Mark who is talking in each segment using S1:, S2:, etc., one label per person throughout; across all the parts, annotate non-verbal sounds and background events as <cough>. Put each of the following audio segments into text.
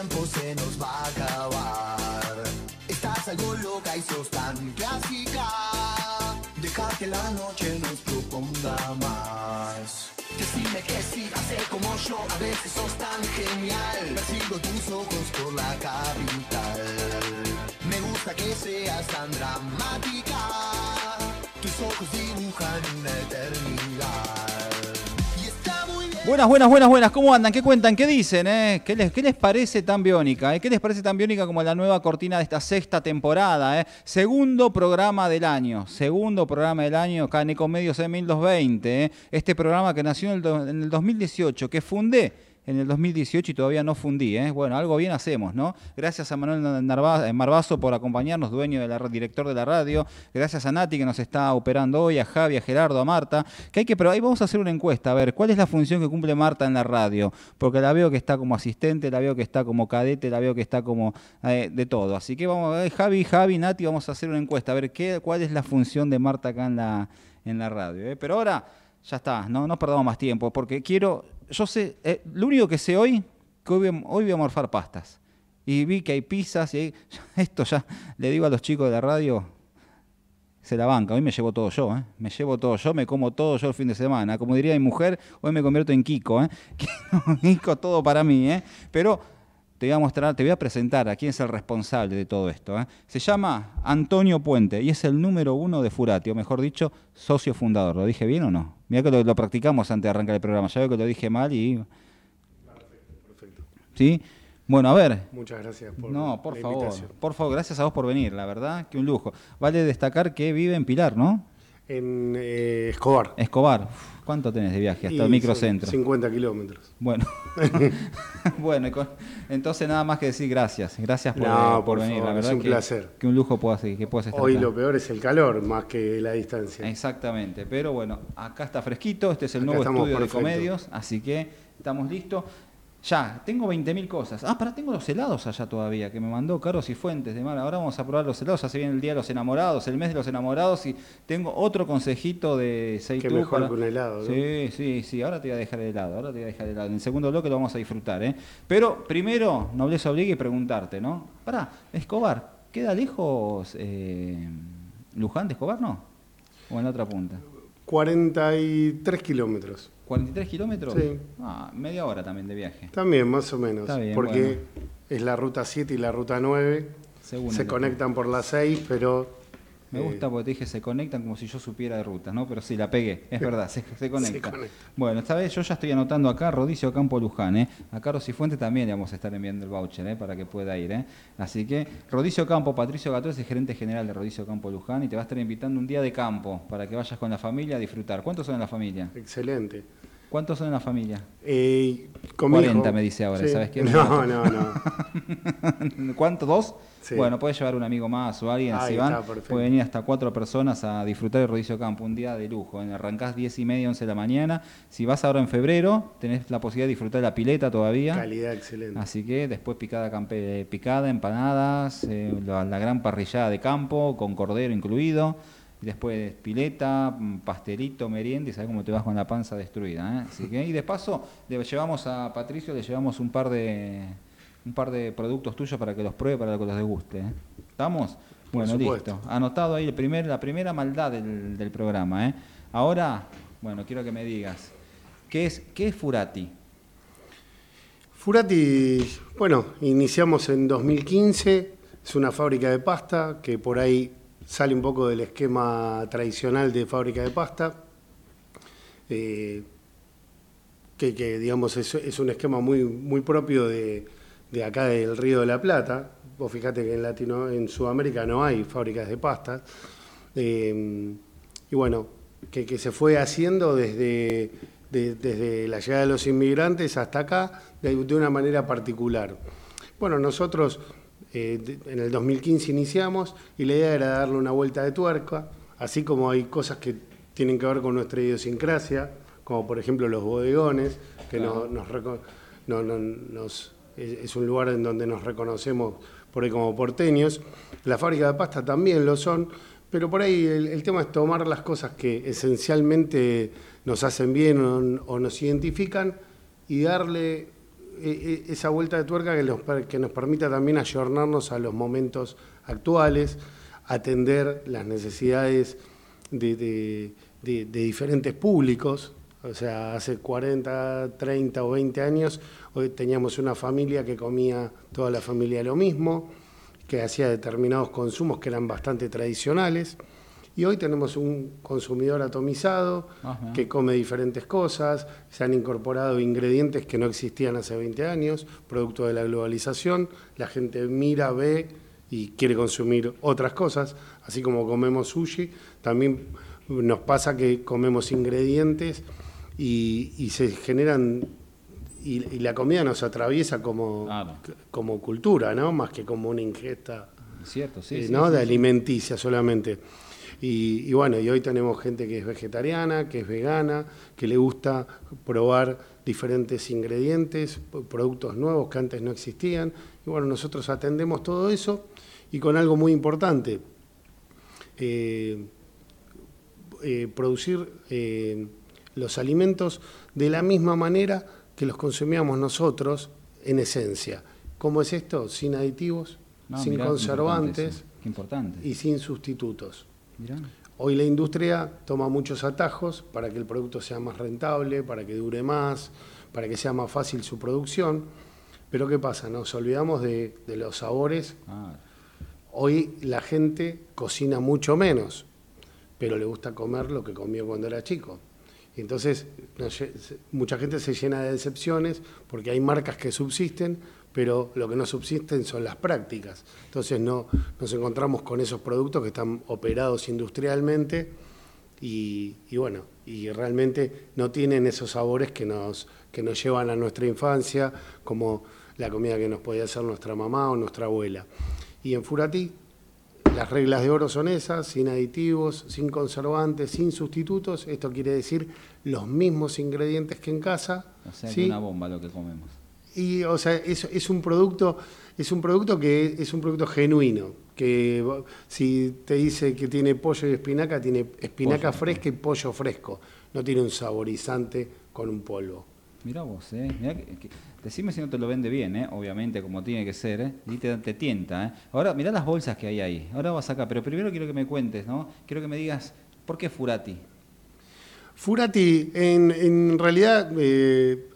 S1: tiempo se nos va a acabar. Estás algo loca y sos tan clásica. Deja que la noche nos proponga más. Decime que sí, hace como yo, a veces sos tan genial. Persigo tus ojos por la capital. Me gusta que seas tan dramática. Tus ojos dibujan una eternidad.
S2: Buenas, buenas, buenas, buenas. ¿Cómo andan? ¿Qué cuentan? ¿Qué dicen? eh? ¿Qué, les, qué les parece tan biónica? eh? ¿Qué les parece tan biónica como la nueva cortina de esta sexta temporada? eh? Segundo programa del año. Segundo programa del año acá en Ecomedios en 2020. eh. Este programa que nació en el 2018, que fundé en el 2018 y todavía no fundí. ¿eh? Bueno, algo bien hacemos, ¿no? Gracias a Manuel eh, Marvazo por acompañarnos, dueño de la director de la radio. Gracias a Nati que nos está operando hoy, a Javi, a Gerardo, a Marta. Que hay que, pero ahí vamos a hacer una encuesta, a ver, ¿cuál es la función que cumple Marta en la radio? Porque la veo que está como asistente, la veo que está como cadete, la veo que está como eh, de todo. Así que vamos a ver, Javi, Javi, Nati, vamos a hacer una encuesta, a ver qué, cuál es la función de Marta acá en la, en la radio. ¿eh? Pero ahora, ya está, no, no perdamos más tiempo, porque quiero, yo sé, eh, lo único que sé hoy, que hoy voy, a- morfar pastas. Y vi que hay pizzas y hay- <laughs> esto ya, le digo a los chicos de la radio, se la banca. Hoy me llevo todo yo, ¿eh? Me llevo todo yo, me como todo yo el fin de semana. Como diría mi mujer, hoy me convierto en Kiko, ¿eh? <laughs> Kiko, todo para mí, ¿eh? Pero te voy a mostrar, te voy a presentar a quién es el responsable de todo esto. ¿eh? Se llama Antonio Puente y es el número uno de Furati, o mejor dicho, socio fundador. ¿Lo dije bien o no? Mira que lo, lo practicamos antes de arrancar el programa. Ya veo que lo dije mal y...
S3: Perfecto.
S2: ¿Sí? Bueno, a ver,
S3: Muchas gracias por
S2: no, por
S3: la
S2: favor,
S3: invitación.
S2: por favor, gracias a vos por venir, la verdad, que un lujo. Vale destacar que vive en Pilar, ¿no?
S3: En eh, Escobar.
S2: Escobar, ¿cuánto tenés de viaje hasta
S3: Y
S2: el microcentro?
S3: son 50 kilómetros.
S2: Bueno, <laughs> <laughs> bueno, con- entonces nada más que decir gracias, gracias por,
S3: No,
S2: por
S3: por
S2: venir,
S3: favor,
S2: la
S3: es
S2: verdad
S3: un
S2: que,
S3: placer.
S2: que un lujo puedas, que puedas estar
S3: Hoy
S2: acá.
S3: lo peor es el calor más que la distancia.
S2: Exactamente, pero bueno, acá está fresquito, este es el
S3: Acá
S2: nuevo estudio
S3: perfecto.
S2: de comedios, así que estamos listos. Ya, tengo 20.000 cosas. Ah, pará, tengo los helados allá todavía, que me mandó Carlos y Fuentes de Mar. Ahora vamos a probar los helados, ya se viene el Día de los Enamorados, el mes de los enamorados, y tengo otro consejito de Seitú.
S3: Qué mejor
S2: para-
S3: que un helado, ¿no?
S2: Sí, sí, sí, ahora te voy a dejar el helado, ahora te voy a dejar el helado. En el segundo bloque lo vamos a disfrutar, ¿eh? Pero primero, nobleza obliga y preguntarte, ¿no? Pará, Escobar, ¿queda lejos eh, Luján de Escobar, no? ¿O en la otra punta?
S3: 43 kilómetros.
S2: ¿43 kilómetros?
S3: Sí.
S2: Ah, media hora también de viaje.
S3: También, más o menos.
S2: Está bien,
S3: porque
S2: bueno.
S3: es la ruta 7 y la ruta 9.
S2: Según
S3: Se conectan por la 6, pero.
S2: Me
S3: eh,
S2: gusta porque te dije se conectan como si yo supiera de rutas, ¿no? Pero sí, la pegué, es verdad, se, <laughs> se conecta.
S3: conecta.
S2: Bueno, esta vez yo ya estoy anotando acá Rodicio Campo Luján, ¿eh? A Carlos y también le vamos a estar enviando el voucher, ¿eh? Para que pueda ir, ¿eh? Así que Rodicio Campo, Patricio Gató es el gerente general de Rodicio Campo Luján y te va a estar invitando un día de campo para que vayas con la familia a disfrutar. ¿Cuántos son en la familia?
S3: Excelente.
S2: ¿Cuántos son en la familia?
S3: Eh, con mi
S2: 40
S3: hijo-
S2: me dice ahora,
S3: Sí.
S2: ¿sabes qué? <laughs>
S3: No, no, no. <laughs>
S2: ¿Cuántos? ¿Dos?
S3: Sí.
S2: Bueno, puedes llevar un amigo más o alguien,
S3: Ahí
S2: si van, puede venir hasta cuatro personas a disfrutar de Rodicio Campo, un día de lujo. ¿eh? Arrancás 10 y media, 11 de la mañana. Si vas ahora en febrero, tenés la posibilidad de disfrutar de la pileta todavía.
S3: Calidad excelente.
S2: Así que después picada, campe- picada empanadas, eh, la, la gran parrillada de campo, con cordero incluido. Después pileta, mm, pastelito, merienda y sabes cómo te vas con la panza destruida. ¿eh? Así que, y de paso, le llevamos a Patricio, le llevamos un par de un par de productos tuyos para que los pruebe, para que los deguste. ¿eh? ¿Estamos? Bueno, listo. Anotado ahí el primer, la primera maldad del, del programa. ¿eh? Ahora, bueno, quiero que me digas, ¿qué es, qué es Furati?
S3: Furati, bueno, iniciamos en 2015, es una fábrica de pasta que por ahí sale un poco del esquema tradicional de fábrica de pasta, eh, que, que, digamos es, es un esquema muy, muy propio de, de acá del Río de la Plata. Vos fíjate que en, Latino, en Sudamérica no hay fábricas de pastas. Eh, y bueno, que, que se fue haciendo desde, de- desde la llegada de los inmigrantes hasta acá de, de una manera particular. Bueno, nosotros eh, de- en el 2015 iniciamos y la idea era darle una vuelta de tuerca, así como hay cosas que tienen que ver con nuestra idiosincrasia, como por ejemplo los bodegones, que
S2: Claro.
S3: nos, nos- es, un lugar en donde nos reconocemos por ahí como porteños. La fábrica de pasta también lo son, Pero por ahí el, tema es tomar las cosas que esencialmente nos hacen bien o, nos identifican y darle eh, eh, esa vuelta de tuerca que, que nos permita también ayornarnos a los momentos actuales, atender las necesidades de, de- de- de diferentes públicos. O sea, hace 40, 30 o 20 años hoy teníamos una familia que comía toda la familia lo mismo, que hacía determinados consumos que eran bastante tradicionales. Y hoy tenemos un consumidor atomizado
S2: Ajá.
S3: que come diferentes cosas, se han incorporado ingredientes que no existían hace 20 años, producto de la globalización, la gente mira, ve y quiere consumir otras cosas, así como comemos sushi, también nos pasa que comemos ingredientes y, y se generan, y, y la comida nos atraviesa como,
S2: Claro.
S3: como cultura, ¿no? más que como una ingesta
S2: Cierto, sí.
S3: eh,
S2: sí,
S3: ¿no?
S2: sí,
S3: de alimenticia solamente. Y, y bueno, y hoy tenemos gente que es vegetariana, que es vegana, que le gusta probar diferentes ingredientes, productos nuevos que antes no existían. Y bueno, nosotros atendemos todo eso y con algo muy importante, eh, eh, producir los alimentos de la misma manera que los consumíamos nosotros en esencia. ¿Cómo es esto? Sin aditivos,
S2: No,
S3: sin
S2: mirá, qué importante
S3: conservantes
S2: Qué importante.
S3: y sin sustitutos.
S2: Mirá.
S3: Hoy la industria toma muchos atajos para que el producto sea más rentable, para que dure más, para que sea más fácil su producción. Pero ¿qué pasa? Nos olvidamos de, de los sabores.
S2: Ah,
S3: Hoy la gente cocina mucho menos, pero le gusta comer lo que comió cuando era chico. Entonces mucha gente se llena de decepciones porque hay marcas que subsisten, pero lo que no subsisten son las prácticas. Entonces no, nos encontramos con esos productos que están operados industrialmente y, y bueno, y realmente no tienen esos sabores que nos, que nos llevan a nuestra infancia, como la comida que nos podía hacer nuestra mamá o nuestra abuela. Y en Furatí las reglas de oro son esas, sin aditivos, sin conservantes, sin sustitutos. Esto quiere decir los mismos ingredientes que en casa.
S2: o sea,
S3: ¿sí?
S2: una bomba lo que comemos.
S3: Y, o sea, es, es un producto, es un producto que es un producto genuino. Que si te dice que tiene pollo y espinaca, tiene espinaca
S2: Pollo.
S3: fresca y pollo fresco. No tiene un saborizante con un polvo.
S2: Mirá vos, ¿eh? Mirá que- que- decime si no te lo vende bien, ¿eh? Obviamente, como tiene que ser, ¿eh? Y te, te tienta, ¿eh? Ahora, mirá las bolsas que hay ahí. Ahora vas acá, pero primero quiero que me cuentes, ¿no? Quiero que me digas, ¿por qué Furati?
S3: Furati, en, en realidad, eh,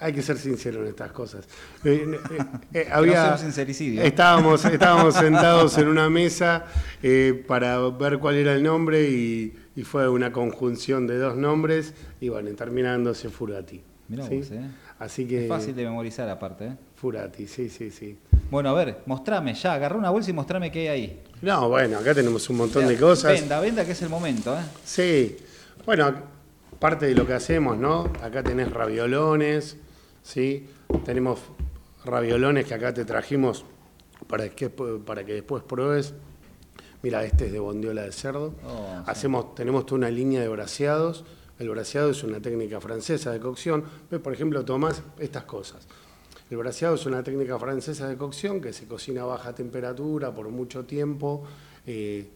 S3: hay que ser sincero en estas cosas. Eh, eh, eh, <laughs> había,
S2: sincericidio.
S3: Estábamos, <laughs> estábamos sentados en una mesa eh, para ver cuál era el nombre y, y fue una conjunción de dos nombres y bueno, terminándose Furati.
S2: Mirá
S3: ¿sí?
S2: vos, ¿eh?
S3: Así que
S2: Es fácil de memorizar aparte, ¿eh?
S3: Furati, sí, sí, sí.
S2: Bueno, a ver, mostrame ya, agarrá una bolsa y mostrame qué hay ahí.
S3: No, bueno, acá tenemos un montón de cosas.
S2: Venda, venda que es el momento, ¿eh?
S3: Sí, bueno, parte de lo que hacemos, ¿no? Acá tenés raviolones, ¿sí? Tenemos raviolones que acá te trajimos para que, para que después pruebes. Mira, este es de bondiola de cerdo.
S2: Oh, sí.
S3: Hacemos, tenemos toda una línea de braseados. El braseado es una técnica francesa de cocción. Por ejemplo, tomás estas cosas. El braseado es una técnica francesa de cocción que se cocina a baja temperatura por mucho tiempo, eh,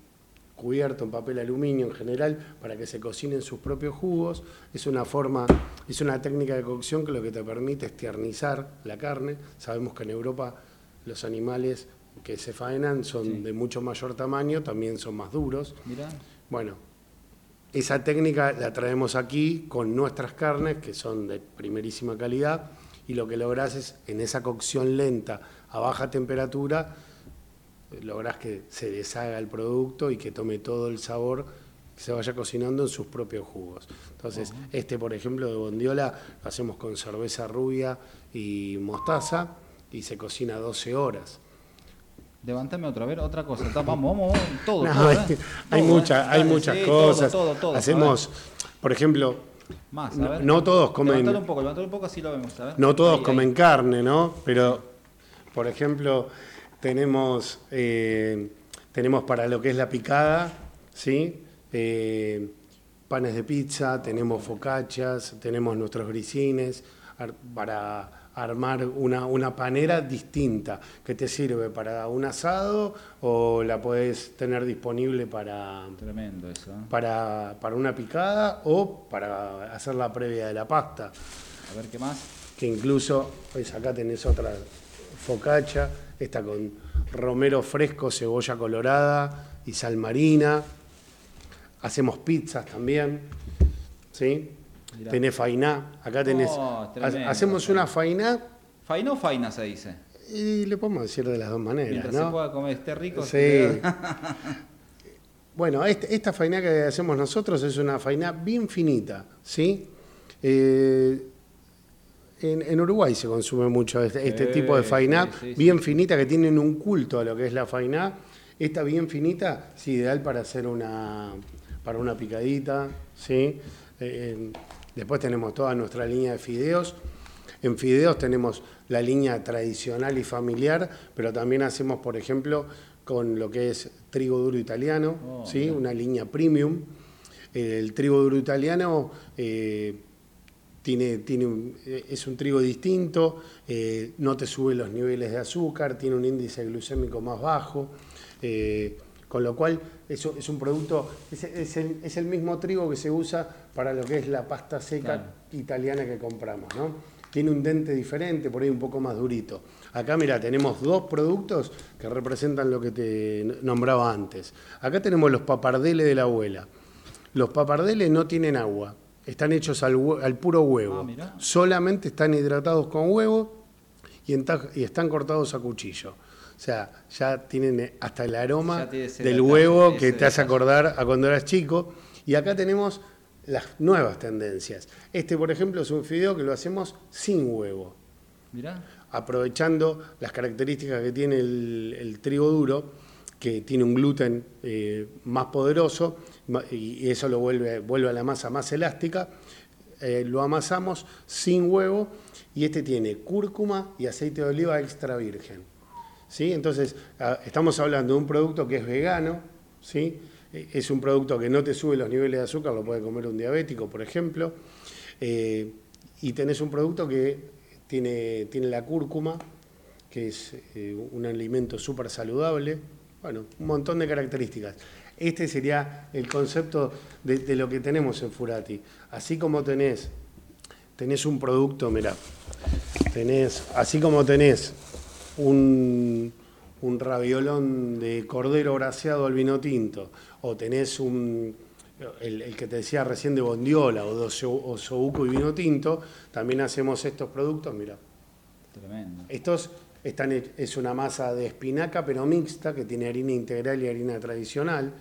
S3: cubierto en papel aluminio en general para que se cocinen sus propios jugos. Es una forma, es una técnica de cocción que lo que te permite es tiernizar la carne. Sabemos que en Europa los animales que se faenan son
S2: Sí.
S3: de mucho mayor tamaño, también son más duros.
S2: Mirá.
S3: Bueno, esa técnica la traemos aquí con nuestras carnes, que son de primerísima calidad, y lo que lográs es, en esa cocción lenta, a baja temperatura, lográs que se deshaga el producto y que tome todo el sabor, que se vaya cocinando en sus propios jugos. Entonces, este, por ejemplo, de bondiola, lo hacemos con cerveza rubia y mostaza, y se cocina 12 horas.
S2: Levantame otra vez, otra cosa. Ta- Vamos, vamos, vamos, todo.
S3: No,
S2: todo,
S3: hay,
S2: ¿eh?
S3: hay
S2: Todo,
S3: mucha-
S2: ¿eh?
S3: hay
S2: Dale,
S3: muchas
S2: sí, cosas. Todo,
S3: Hacemos, por ejemplo.
S2: Más,
S3: no- no todos comen-
S2: Levantalo un poco, levantalo un poco así lo vemos, ver.
S3: no todos
S2: Ahí, ahí.
S3: comen carne, ¿no? Pero, por ejemplo, tenemos, eh, tenemos para lo que es la picada, ¿sí? Eh, panes de pizza, tenemos focachas, tenemos nuestros grisines. Ar- Para armar una, una panera distinta que te sirve para un asado o la puedes tener disponible para,
S2: Tremendo eso. ¿eh?
S3: para, para una picada o para hacer la previa de la pasta.
S2: A ver qué más.
S3: Que incluso, pues acá tenés otra focacha, esta con romero fresco, cebolla colorada y sal marina. Hacemos pizzas también, ¿sí?
S2: Mirá.
S3: Tenés fainá, acá tenés...
S2: Oh, tremendo,
S3: hacemos una fainá
S2: Faina o faina se dice.
S3: y le podemos decir de las dos maneras,
S2: Mientras
S3: ¿no?
S2: se pueda comer, esté rico.
S3: Sí.
S2: se- <laughs> <laughs>
S3: Bueno, este- esta fainá que hacemos nosotros es una fainá bien finita, ¿sí? Eh, en, en Uruguay se consume mucho este, este tipo de fainá,
S2: sí, sí,
S3: bien finita, que tienen un culto a lo que es la fainá. Esta bien finita es ideal para hacer una, para una picadita, ¿sí? Eh, después tenemos toda nuestra línea de fideos. En fideos tenemos la línea tradicional y familiar, pero también hacemos, por ejemplo, con lo que es trigo duro italiano,
S2: Oh,
S3: ¿sí? una línea premium. El trigo duro italiano eh, tiene, tiene un- es un trigo distinto, eh, no te sube los niveles de azúcar, tiene un índice glucémico más bajo, eh, con lo cual eso es un producto, es, es el, es el mismo trigo que se usa para lo que es la pasta seca
S2: Claro.
S3: italiana que compramos, ¿no? Tiene un dente diferente, por ahí un poco más durito. Acá, mira, tenemos dos productos que representan lo que te nombraba antes. Acá tenemos los papardeles de la abuela. Los papardeles no tienen agua, están hechos al, al puro huevo.
S2: Ah.
S3: Solamente están hidratados con huevo y están cortados a cuchillo. O sea, ya tienen eh, hasta el aroma del huevo
S2: ese
S3: que te hace acordar a cuando eras chico. Y acá tenemos las nuevas tendencias. Este, por ejemplo, es un fideo que lo hacemos sin huevo
S2: Mirá.
S3: aprovechando las características que tiene el, el trigo duro, que tiene un gluten eh, más poderoso y eso lo vuelve, vuelve a la masa más elástica. Eh, lo amasamos sin huevo y este tiene cúrcuma y aceite de oliva extra virgen. ¿Sí? Entonces, ah, estamos hablando de un producto que es vegano, ¿sí? Eh, es un producto que no te sube los niveles de azúcar, lo puede comer un diabético, por ejemplo, Eh, y tenés un producto que tiene, tiene la cúrcuma, que es eh, un alimento súper saludable, bueno, un montón de características. Este sería el concepto de, de lo que tenemos en Furati. Así como tenés, tenés un producto, mirá, tenés, así como tenés un, un raviolón de cordero braseado al vino tinto, o tenés un, el, el que te decía recién de bondiola, o de oso- osobuco y vino tinto, también hacemos estos productos, mira.
S2: Tremendo.
S3: Estos están, es una masa de espinaca, pero mixta, que tiene harina integral y harina tradicional.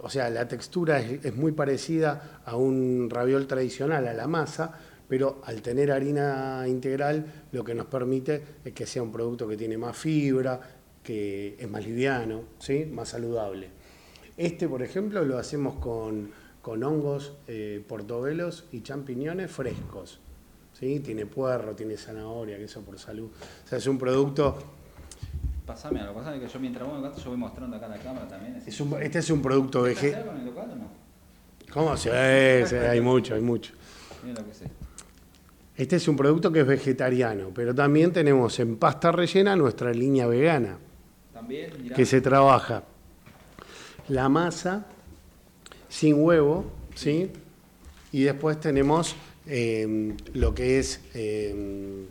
S3: O sea, la textura es, es muy parecida a un raviol tradicional, a la masa, pero al tener harina integral, lo que nos permite es que sea un producto que tiene más fibra, que es más liviano, ¿sí? más saludable. Este, por ejemplo, lo hacemos con, con hongos eh, portobelos y champiñones frescos. ¿sí? Tiene puerro, tiene zanahoria, queso por salud. O sea, es un producto,
S2: Pasame algo, pasame que yo mientras vos me contás, yo voy mostrando acá la cámara también.
S3: es un- este es un producto
S2: ¿Estás
S3: vegetal.
S2: algo en el local o no?
S3: ¿Cómo? Sí, sí, hay mucho, hay mucho.
S2: Mira lo que sé.
S3: Este es un producto que es vegetariano, pero también tenemos en pasta rellena nuestra línea vegana,
S2: También, mirá.
S3: que se trabaja la masa sin huevo, ¿sí? Y después tenemos eh, lo que es eh,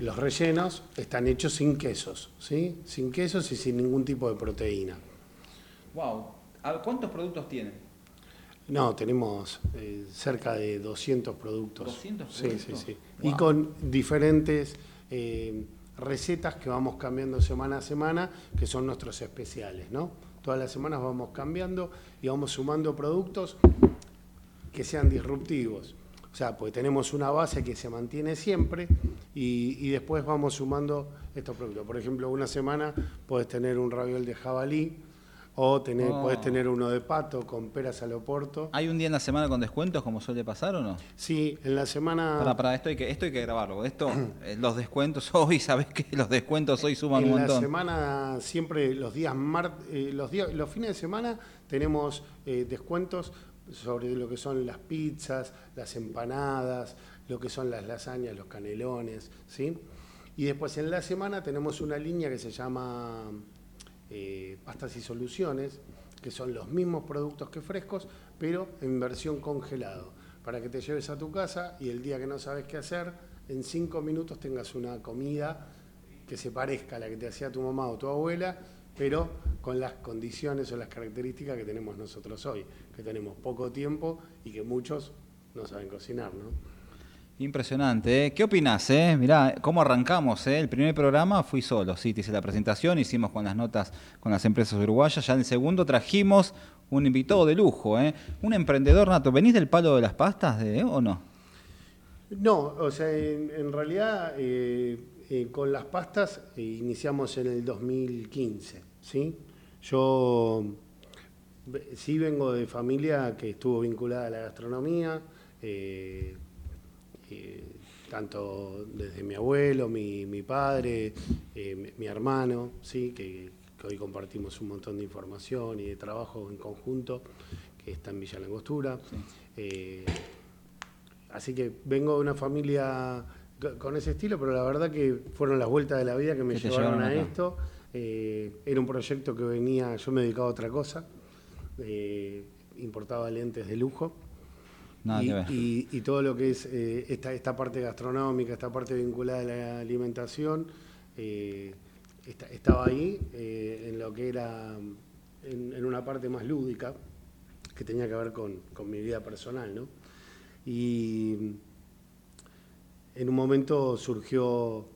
S3: los rellenos, están hechos sin quesos, ¿sí? Sin quesos y sin ningún tipo de proteína.
S2: Wow. ¿Cuántos productos tienen?
S3: No, tenemos eh, cerca de 200 productos.
S2: 200
S3: Sí, sí,
S2: productos.
S3: sí.
S2: Wow.
S3: Y con diferentes eh, recetas que vamos cambiando semana a semana, que son nuestros especiales, ¿no? Todas las semanas vamos cambiando y vamos sumando productos que sean disruptivos. O sea, pues tenemos una base que se mantiene siempre y, y después vamos sumando estos productos. Por ejemplo, una semana puedes tener un raviol de jabalí o tener,
S2: Oh.
S3: puedes tener uno de pato con peras al oporto.
S2: ¿Hay un día en la semana con descuentos como suele pasar o no?
S3: Sí, en la semana...
S2: Para, para, esto hay que, esto hay que grabarlo. Esto, eh, los descuentos <laughs> hoy, ¿sabés qué? Los descuentos hoy suman
S3: en
S2: un
S3: la
S2: montón.
S3: semana, siempre los días mar- eh, los días, los fines de semana tenemos eh, descuentos sobre lo que son las pizzas, las empanadas, lo que son las lasañas, los canelones, ¿sí? Y después en la semana tenemos una línea que se llama eh, pastas y soluciones, que son los mismos productos que frescos, pero en versión congelado, para que te lleves a tu casa y el día que no sabes qué hacer, en cinco minutos tengas una comida que se parezca a la que te hacía tu mamá o tu abuela, pero con las condiciones o las características que tenemos nosotros hoy, que tenemos poco tiempo y que muchos no saben cocinar, ¿no?
S2: Impresionante. ¿eh? ¿Qué opinas? Eh? Mirá, cómo arrancamos. Eh? El primer programa fui solo, sí, te hice la presentación, hicimos con las notas con las empresas uruguayas. Ya en el segundo trajimos un invitado de lujo, ¿eh? un emprendedor nato. ¿Venís del palo de las pastas de, o no?
S3: No, o sea, en, realidad eh, eh, con las pastas iniciamos en el 2015, ¿sí? Yo sí vengo de familia que estuvo vinculada a la gastronomía. Tanto desde mi abuelo, mi, padre, eh, mi, hermano, ¿sí? Que, hoy compartimos un montón de información y de trabajo en conjunto, que está en Villa Langostura. Eh, así que vengo de una familia con ese estilo, pero la verdad que fueron las vueltas de la vida que me llevaron, a esto. era un proyecto que venía, yo me dedicaba a otra cosa, importaba lentes de lujo y, todo lo que es eh, esta, esta parte gastronómica, esta parte vinculada a la alimentación, eh, estaba ahí eh, en lo que era, en, una parte más lúdica, que tenía que ver con, mi vida personal, ¿no? Y en un momento surgió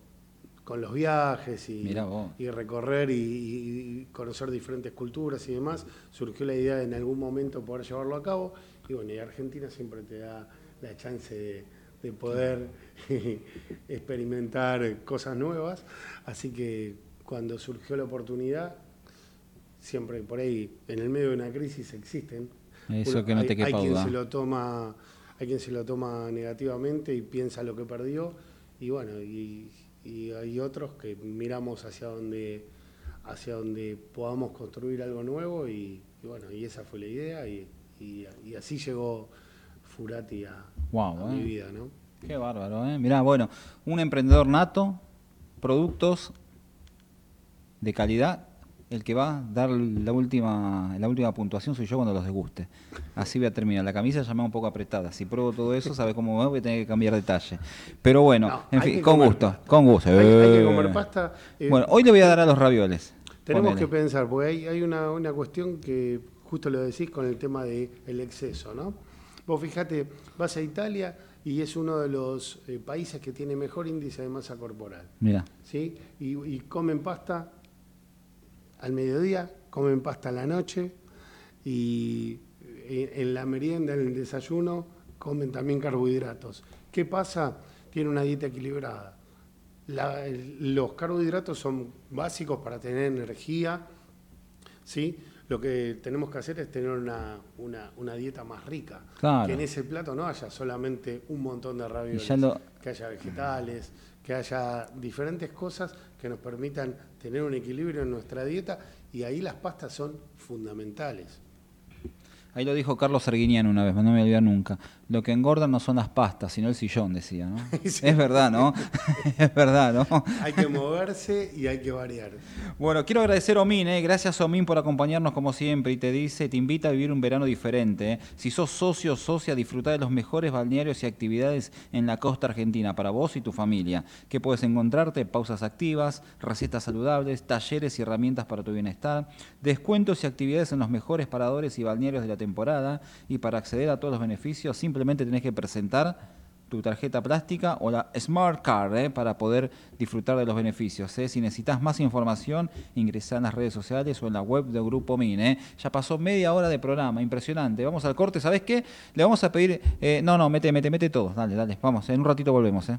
S3: con los viajes y, y recorrer y, conocer diferentes culturas y demás, surgió la idea de en algún momento poder llevarlo a cabo y bueno, y Argentina siempre te da la chance de, poder <laughs> experimentar cosas nuevas. Así que cuando surgió la oportunidad, siempre por ahí, en el medio de una crisis existen.
S2: Eso que no te
S3: hay, hay quien se lo toma Hay quien se lo toma negativamente y piensa lo que perdió. Y bueno, y, hay otros que miramos hacia donde hacia donde podamos construir algo nuevo y, y bueno, y esa fue la idea y, y, así llegó Furati a, mi eh. vida, ¿no?
S2: Qué bárbaro, ¿eh? Mirá, bueno, un emprendedor nato, productos de calidad, el que va a dar la última, la última puntuación soy yo cuando los desguste. Así voy a terminar. La camisa ya me va un poco apretada. Si pruebo todo eso, sabe cómo va, voy a tener que cambiar de talle. Pero bueno, en fin, con gusto, con gusto.
S3: Hay, que comer pasta.
S2: Eh, bueno, hoy le voy a dar a los ravioles.
S3: Tenemos que pensar, porque hay, hay una, una cuestión que justo lo decís con el tema del el exceso, ¿no? Vos fíjate, vas a Italia y es uno de los eh, países que tiene mejor índice de masa corporal.
S2: Mira.
S3: ¿sí? Y, comen pasta al mediodía, comen pasta a la noche y eh, en la merienda, en el desayuno, comen también carbohidratos. ¿Qué pasa? Tiene una dieta equilibrada. los carbohidratos son básicos para tener energía, ¿sí? Lo que tenemos que hacer es tener una, una, dieta más rica. Que en ese plato no haya solamente un montón de ravioles, que haya vegetales, que haya diferentes cosas que nos permitan tener un equilibrio en nuestra dieta y ahí las pastas son fundamentales.
S2: Ahí lo dijo Carlos Arguiniano una vez, no me voy a olvidar nunca. Lo que engorda no son las pastas, sino el sillón, decía, ¿no? <laughs> Es verdad, ¿no? <laughs> es verdad, ¿no?
S3: hay que moverse y hay que variar.
S2: Bueno, quiero agradecer a Omin, ¿eh? gracias Omin por acompañarnos como siempre y te dice, te invita a vivir un verano diferente. ¿eh? Si sos socio o socia, disfruta de los mejores balnearios y actividades en la costa argentina para vos y tu familia. ¿Qué puedes encontrarte? Pausas activas, recetas saludables, talleres y herramientas para tu bienestar, descuentos y actividades en los mejores paradores y balnearios de la temporada y para acceder a todos los beneficios simplemente tenés que presentar tu tarjeta plástica o la Smart Card ¿eh? para poder disfrutar de los beneficios. ¿eh? Si necesitas más información, ingresá en las redes sociales o en la web del Grupo MIN. ¿eh? Ya pasó media hora de programa, impresionante. Vamos al corte, ¿sabes qué? Le vamos a pedir... no, no, mete, mete, mete todo. Dale, dale, vamos, en un ratito volvemos. ¿eh?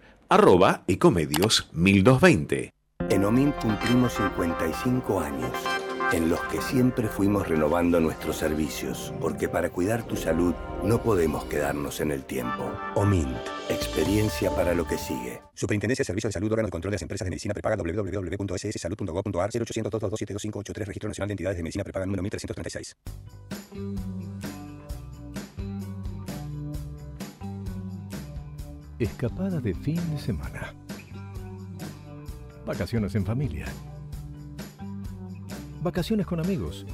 S4: arroba ecomedios 1220.
S5: En OMINT cumplimos 55 años, en los que siempre fuimos renovando nuestros servicios, porque para cuidar tu salud no podemos quedarnos en el tiempo. OMINT, experiencia para lo que sigue.
S6: Superintendencia de Servicios de Salud, órgano de control de las empresas de medicina prepaga www.sssalud.gov.ar 0800 227 Registro Nacional de Entidades de Medicina Prepaga número 1336.
S7: Escapada de fin de semana. Vacaciones en familia. Vacaciones con amigos.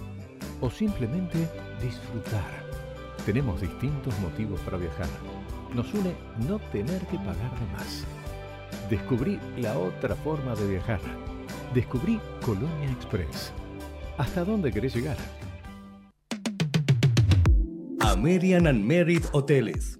S7: O simplemente disfrutar. Tenemos distintos motivos para viajar. Nos une no tener que pagar de más. Descubrí la otra forma de viajar. Descubrí Colonia Express. ¿Hasta dónde querés llegar?
S8: American and Merit Hoteles.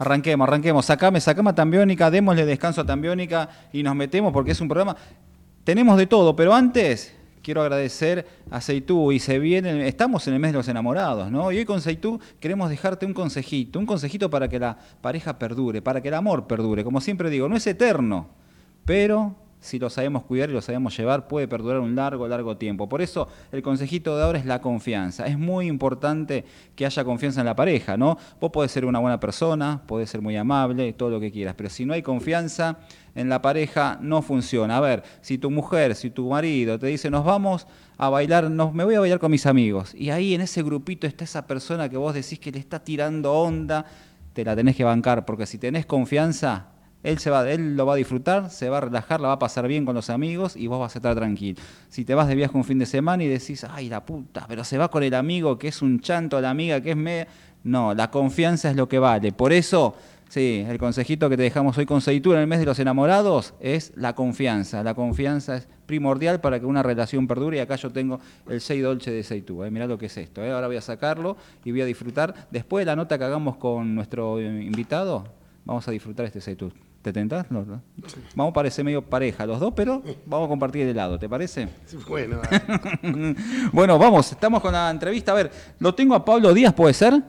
S2: Arranquemos, arranquemos. Sacame, sacame a Tambiónica, démosle descanso a Tambiónica y nos metemos porque es un programa. Tenemos de todo, pero antes quiero agradecer a Seitú y se viene, estamos en el mes de los enamorados, ¿no? Y hoy con Seitú queremos dejarte un consejito, un consejito para que la pareja perdure, para que el amor perdure. Como siempre digo, no es eterno, pero si lo sabemos cuidar y lo sabemos llevar, puede perdurar un largo, largo tiempo. Por eso el consejito de ahora es la confianza. Es muy importante que haya confianza en la pareja, ¿no? Vos podés ser una buena persona, podés ser muy amable, todo lo que quieras, pero si no hay confianza en la pareja, no funciona. A ver, si tu mujer, si tu marido te dice, nos vamos a bailar, nos, me voy a bailar con mis amigos, y ahí en ese grupito está esa persona que vos decís que le está tirando onda, te la tenés que bancar, porque si tenés confianza, él, se va, él lo va a disfrutar, se va a relajar, la va a pasar bien con los amigos y vos vas a estar tranquilo. Si te vas de viaje un fin de semana y decís, ay, la puta, pero se va con el amigo que es un chanto, la amiga que es media... No, la confianza es lo que vale. Por eso, sí, el consejito que te dejamos hoy con Seitura en el mes de los enamorados es la confianza. La confianza es primordial para que una relación perdure. Y acá yo tengo el 6 dolce de Seitú. ¿eh? Mirá lo que es esto. ¿eh? Ahora voy a sacarlo y voy a disfrutar. Después de la nota que hagamos con nuestro eh, invitado, vamos a disfrutar este Seitú. ¿Te tentás? No, no. Vamos a parecer medio pareja los dos, pero vamos a compartir el helado, ¿te parece?
S3: Bueno, <laughs>
S2: bueno, vamos, estamos con la entrevista. A ver, lo tengo a Pablo Díaz, ¿puede ser?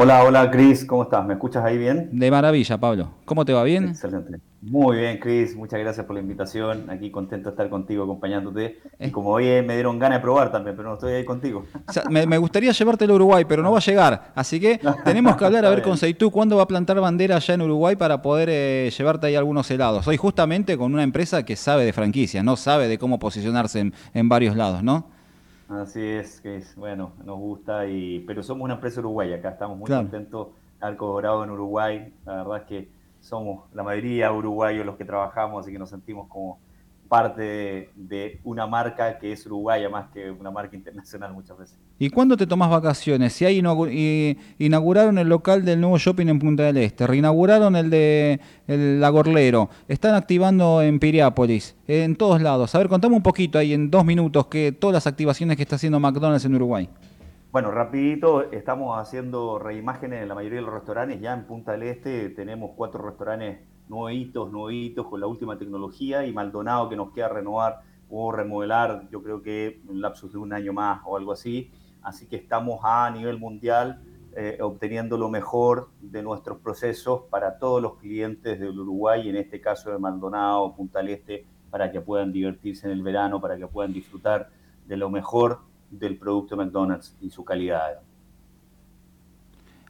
S9: Hola, hola Cris, ¿cómo estás? ¿Me escuchas ahí bien?
S2: De maravilla, Pablo. ¿Cómo te va? ¿Bien?
S9: Excelente. Muy bien, Cris, muchas gracias por la invitación. Aquí contento de estar contigo, acompañándote.
S2: Eh.
S9: Y como hoy me dieron ganas de probar también, pero no estoy ahí contigo.
S2: O sea, me, me gustaría llevártelo a Uruguay, pero no va a llegar. Así que <laughs> tenemos que hablar a ver con. Seitú cuándo va a plantar bandera allá en Uruguay para poder eh, llevarte ahí algunos helados. Hoy justamente con una empresa que sabe de franquicias, no sabe de cómo posicionarse en, en varios lados, ¿no?
S9: Así es, Cris. Bueno, nos gusta, y pero somos una empresa uruguaya acá, estamos muy
S2: Claro.
S9: contentos. Arco Dorado en Uruguay, la verdad es que somos la mayoría uruguayos los que trabajamos, así que nos sentimos como parte de, de una marca que es uruguaya más que una marca internacional muchas veces.
S2: ¿Y cuándo te tomás vacaciones? Si ahí inauguraron inauguraron el local del nuevo shopping en Punta del Este, reinauguraron el de el Lagorlero, están activando en Piriápolis, en todos lados. A ver, contame un poquito ahí en dos minutos que todas las activaciones que está haciendo McDonald's en Uruguay.
S9: Bueno, rapidito, estamos haciendo reimágenes en la mayoría de los restaurantes. Ya en Punta del Este tenemos cuatro restaurantes nuevitos, nuevitos, con la última tecnología y Maldonado que nos queda renovar o remodelar, yo creo que un lapsus de un año más o algo así. Así que estamos a nivel mundial eh, obteniendo lo mejor de nuestros procesos para todos los clientes del Uruguay, en este caso de Maldonado, Punta del Este, para que puedan divertirse en el verano, para que puedan disfrutar de lo mejor del producto McDonald's y su calidad.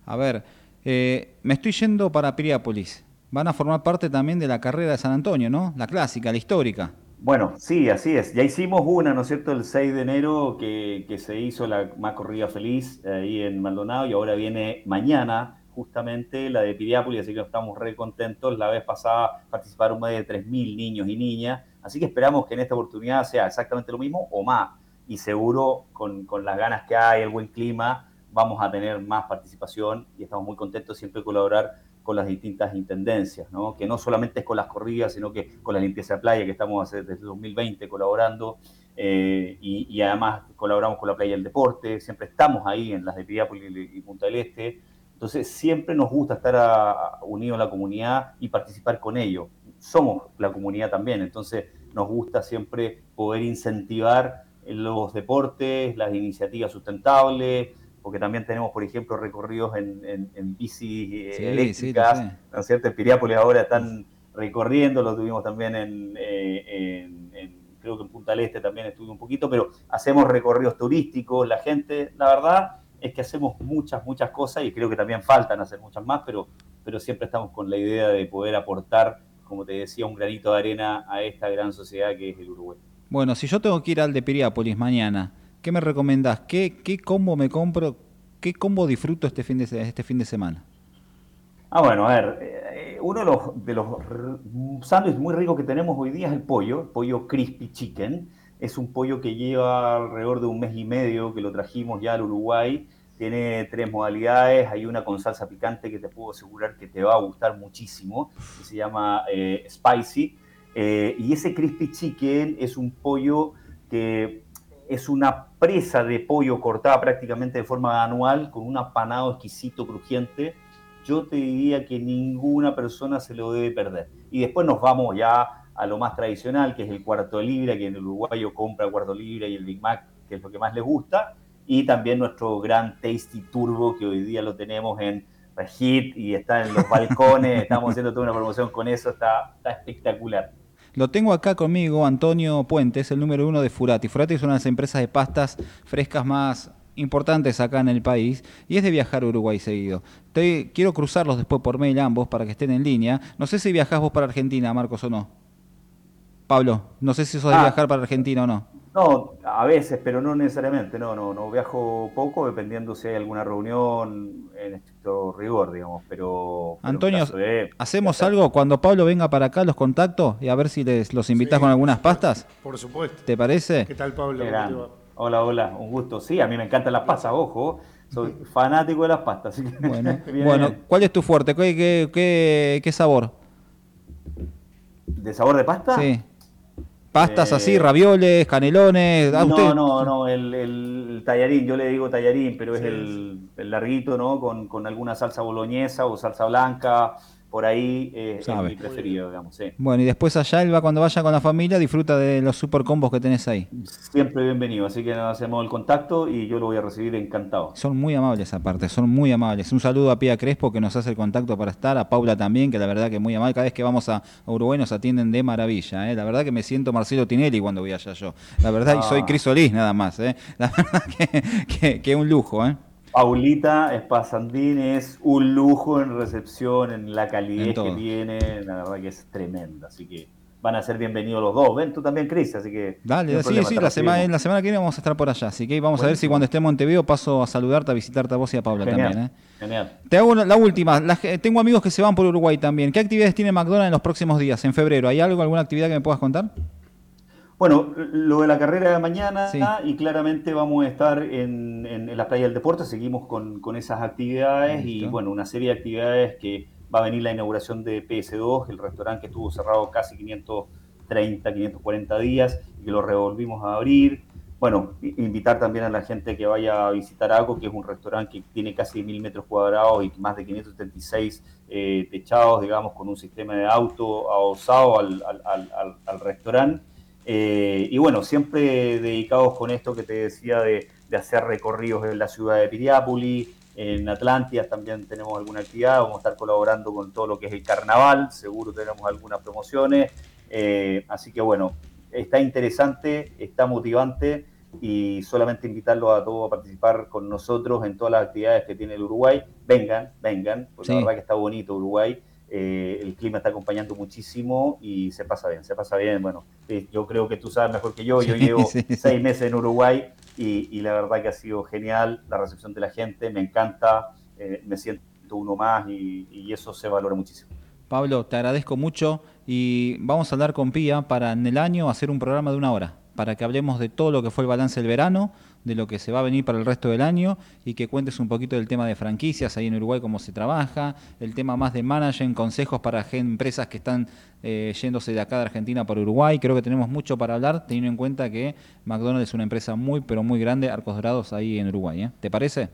S2: A ver, eh, me estoy yendo para Piriápolis. Van a formar parte también de la carrera de San Antonio, ¿no? La clásica, la histórica.
S9: Bueno, sí, así es. Ya hicimos una, ¿no es cierto?, el 6 de enero que, se hizo la más corrida feliz eh, ahí en Maldonado y ahora viene mañana justamente la de Piriápolis, así que estamos re contentos. La vez pasada participaron más de 3.000 niños y niñas, así que esperamos que en esta oportunidad sea exactamente lo mismo o más. Y seguro, con, con las ganas que hay, el buen clima, vamos a tener más participación y estamos muy contentos siempre de colaborar con las distintas intendencias, que no solamente es con las corridas, sino que con la limpieza de playa, que estamos desde 2020 colaborando, eh, y, además colaboramos con la playa del deporte, siempre estamos ahí en las de Piriápolis y Punta del Este, entonces siempre nos gusta estar unidos a la comunidad y participar con ellos. Somos la comunidad también, entonces nos gusta siempre poder incentivar los deportes, las iniciativas sustentables, porque también tenemos, por ejemplo, recorridos en, en, en bici eh,
S2: Sí,
S9: eléctricas,
S2: sí, lo sé.
S9: ¿no es cierto? En Piriápolis ahora están recorriendo, lo tuvimos también en, eh, en- en- creo que en Punta del Este también estuve un poquito, pero hacemos recorridos turísticos, la gente, la verdad es que hacemos muchas, muchas cosas y creo que también faltan hacer muchas más, pero, pero siempre estamos con la idea de poder aportar, como te decía, un granito de arena a esta gran sociedad que es el Uruguay.
S2: Bueno, si yo tengo que ir al de Piriápolis mañana, ¿qué me recomendás? ¿Qué, combo me compro? ¿Qué combo disfruto este fin de, este fin de semana?
S9: Ah, bueno, a ver, eh, uno de los, de los sándwiches muy ricos que tenemos hoy día es el pollo, el pollo crispy chicken. Es un pollo que lleva alrededor de un mes y medio que lo trajimos ya al Uruguay. Tiene tres modalidades, hay una con salsa picante que te puedo asegurar que te va a gustar muchísimo, que se llama eh, spicy. Eh, y ese crispy chicken es un pollo que es una presa de pollo cortada prácticamente de forma anual, con un apanado exquisito, crujiente. Yo te diría que ninguna persona se lo debe perder. Y después nos vamos ya a lo más tradicional, que es el cuarto libra, que en el uruguayo compra el cuarto libra y el Big Mac, que es lo que más le gusta. Y también nuestro gran Tasty Turbo, que hoy día lo tenemos en Regit y está en los balcones. <laughs> Estamos haciendo toda una promoción con eso, está, está espectacular.
S2: Lo tengo acá conmigo, Antonio Puentes, el número uno de Furati. Furati es una de las empresas de pastas frescas más importantes acá en el país y es de viajar a Uruguay seguido. Te, quiero cruzarlos después por mail ambos para que estén en línea. No sé si viajás vos para Argentina, Marcos, o no. Pablo, no sé si sos de
S9: Ah.
S2: viajar para Argentina o no.
S9: No, a veces, pero no necesariamente, no, no, no viajo poco, dependiendo si hay alguna reunión en estricto rigor, digamos, pero...
S2: Antonio,
S9: de-
S2: ¿hacemos algo? Cuando Pablo venga para acá, los contacto y a ver si les, los invitás
S3: Sí,
S2: con algunas pastas.
S3: Por supuesto.
S2: ¿Te parece?
S3: ¿Qué tal, Pablo?
S9: Hola, hola, un gusto. Sí, a mí me encantan las pastas, ojo, soy <laughs> fanático de las pastas. Así que <laughs>
S2: Bueno,
S9: bien.
S2: bueno, ¿cuál es tu fuerte? ¿Qué, qué, qué- qué sabor?
S9: ¿De sabor de pasta?
S2: Sí. Pastas
S9: Eh,
S2: así, ravioles, canelones. ¿a
S9: No,
S2: usted?
S9: no, no, el, el tallarín, yo le digo tallarín, pero es el, el larguito, ¿no? Con, con alguna salsa boloñesa o salsa blanca, por ahí eh, es mi preferido, digamos, sí.
S2: Bueno, y después allá él va cuando vaya con la familia, disfruta de los super combos que tenés ahí.
S9: Siempre bienvenido, así que nos hacemos el contacto y yo lo voy a recibir encantado.
S2: Son muy amables aparte, son muy amables. Un saludo a Pia Crespo que nos hace el contacto para estar, a Paula también, que la verdad que muy amable. Cada vez que vamos a Uruguay nos atienden de maravilla. ¿eh? La verdad que me siento Marcelo Tinelli cuando voy allá yo. La verdad, y soy
S9: Ah.
S2: Cris Solís nada más. ¿eh? La <laughs> verdad que, que, que un lujo. ¿eh?
S9: Paulita Espasandín es un lujo en recepción, en la
S2: En
S9: calidez
S2: todo.
S9: que tiene, la verdad que es tremenda, así que van a ser bienvenidos los dos. Ven, tú también, Cris, así que...
S2: Dale,
S9: no
S2: sí,
S9: problema,
S2: sí, la semana, la semana que viene vamos a estar por allá. Así que vamos a ver si cuando esté en Montevideo paso a saludarte, a visitarte a vos y a Paula
S9: Genial,
S2: también. ¿eh?
S9: genial.
S2: Te hago una- la última. La tengo amigos que se van por Uruguay también. ¿Qué actividades tiene McDonald's en los próximos días, en febrero? ¿Hay algo, alguna actividad que me puedas contar?
S9: Bueno, lo de la carrera de mañana
S2: Sí.
S9: y claramente vamos a estar en, en- en la playa del deporte, seguimos con, con esas actividades y bueno, una serie de actividades que va a venir la inauguración de PS2, el restaurante que estuvo cerrado casi 530, 540 días y que lo revolvimos a abrir. Bueno, invitar también a la gente que vaya a visitar ACO, que es un restaurante que tiene casi mil metros cuadrados y más de 576 eh, techados, digamos, con un sistema de auto adosado al, al, al- al restaurante. Eh, y bueno, siempre dedicados con esto que te decía de, de hacer recorridos en la ciudad de Piriápolis, en Atlántida también tenemos alguna actividad, vamos a estar colaborando con todo lo que es el carnaval, seguro tenemos algunas promociones, eh, así que bueno, está interesante, está motivante y solamente invitarlos a todos a participar con nosotros en todas las actividades que tiene el Uruguay. Vengan, vengan, porque
S2: Sí.
S9: la verdad que está bonito Uruguay. Eh, el clima está acompañando muchísimo y se pasa bien, se pasa bien. Bueno, eh, yo creo que tú sabes mejor que yo, yo
S2: Sí,
S9: llevo
S2: sí, sí.
S9: seis meses en Uruguay y, y la verdad que ha sido genial la recepción de la gente, me encanta, eh, me siento uno más y, y eso se valora muchísimo.
S2: Pablo, te agradezco mucho y vamos a hablar con Pía para en el año hacer un programa de una hora, para que hablemos de todo lo que fue el balance del verano, de lo que se va a venir para el resto del año y que cuentes un poquito del tema de franquicias ahí en Uruguay, cómo se trabaja, el tema más de management, consejos para empresas que están eh, yéndose de acá de Argentina para Uruguay. Creo que tenemos mucho para hablar, teniendo en cuenta que McDonald's es una empresa muy, pero muy grande, Arcos Dorados ahí en Uruguay. ¿eh? ¿Te parece?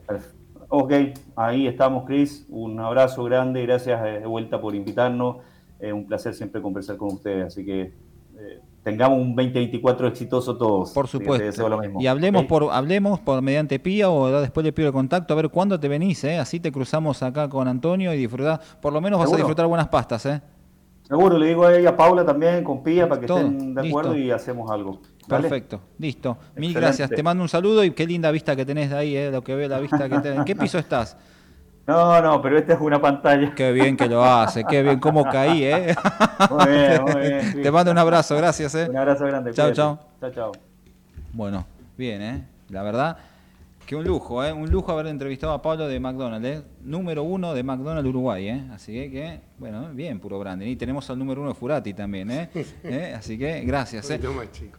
S9: Ok, ahí estamos, Chris. Un abrazo grande, gracias eh, de vuelta por invitarnos. Es un placer siempre conversar con ustedes, así que tengamos un 2024 exitoso todos.
S2: Por supuesto.
S9: lo mismo.
S2: Y hablemos por hablemos por mediante Pía o después le pido el contacto a ver cuándo te venís, ¿eh? Así te cruzamos acá con Antonio y disfrutás. Por lo menos vas a
S9: Seguro.
S2: disfrutar buenas pastas, ¿eh?
S9: Seguro, le digo a ella, a Paula también, con Pía, para que
S2: Todo,
S9: estén de acuerdo
S2: listo.
S9: y hacemos algo. ¿vale?
S2: Perfecto, listo. Mil gracias. Te mando un saludo y qué linda vista que tenés de ahí, ¿eh? Lo que veo la vista que tenés. ¿En qué piso estás?
S9: No, no, pero esta es una pantalla.
S2: Qué bien que lo hace, qué bien, cómo caí, ¿eh? <laughs>
S9: Muy bien, muy bien. <laughs> sí.
S2: Te mando un abrazo, gracias, ¿eh?
S9: Un abrazo grande.
S2: Chao, chao.
S9: Chao, chao.
S2: Bueno, bien, ¿eh? La verdad que un lujo, ¿eh? Un lujo haber entrevistado a Pablo de McDonald's, ¿eh? Número uno de McDonald's Uruguay, ¿eh? Así que, que, bueno, bien, puro branding. Y tenemos al número uno de Furati también, ¿eh? <laughs> ¿Eh? Así que, gracias, ¿eh?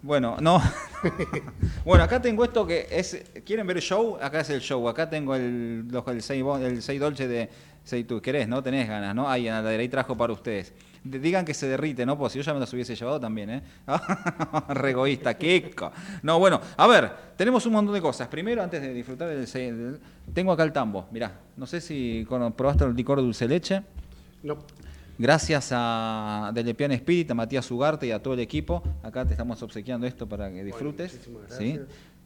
S2: Bueno, no. <laughs> bueno, acá tengo esto que es. ¿Quieren ver el show? Acá es el show. Acá tengo el, el 6 el seis dolce de 6 tú. ¿Querés? ¿No? Tenés ganas, ¿no? Ahí, en la ahí trajo para ustedes. Digan que se derrite, ¿no? Pues si yo ya me los hubiese llevado también, ¿eh? <laughs> Re egoísta, Kiko. No, bueno, a ver, tenemos un montón de cosas. Primero, antes de disfrutar del. tengo acá el tambo. Mirá, no sé si probaste el licor de dulce leche.
S3: No,
S2: Gracias a Delepian Spirit, a Matías Ugarte y a todo el equipo. Acá te estamos obsequiando esto para que disfrutes. ¿sí?